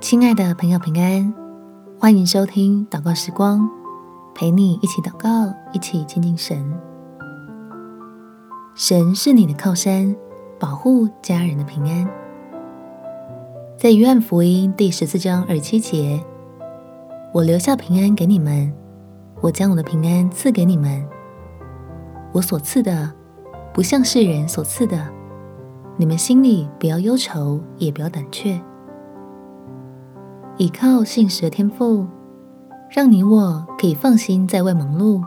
亲爱的朋友，平安，欢迎收听祷告时光，陪你一起祷告，一起亲近神。神是你的靠山，保护家人的平安。在约翰福音第十四章二七节，我留下平安给你们，我将我的平安赐给你们。我所赐的，不像世人所赐的。你们心里不要忧愁，也不要胆怯。倚靠信实的天父，让你我可以放心在外忙碌，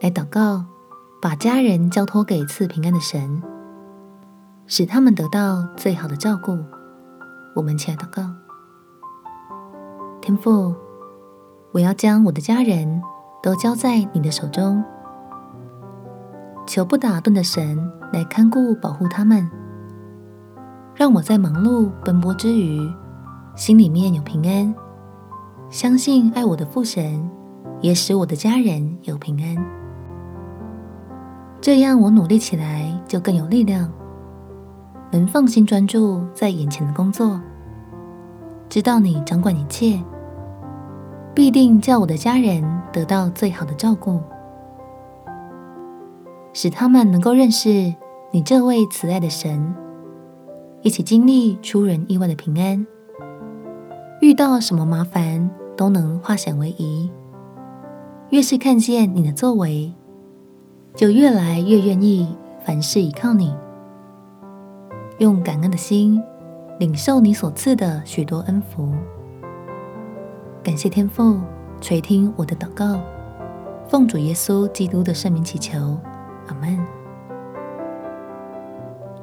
来祷告，把家人交托给赐平安的神，使他们得到最好的照顾。我们起来祷告，天父，我要将我的家人都交在你的手中。求不打盹的神来看顾保护他们，让我在忙碌奔波之余，心里面有平安，相信爱我的父神也使我的家人有平安。这样我努力起来就更有力量，能放心专注在眼前的工作，知道你掌管一切，必定叫我的家人得到最好的照顾。使他们能够认识你这位慈爱的神，一起经历出人意外的平安。遇到什么麻烦都能化险为夷。越是看见你的作为，就越来越愿意凡事依靠你，用感恩的心领受你所赐的许多恩福。感谢天父垂听我的祷告，奉主耶稣基督的圣名祈求。阿门。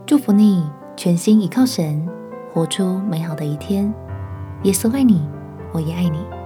祝福你，全心依靠神，活出美好的一天。耶稣爱你，我也爱你。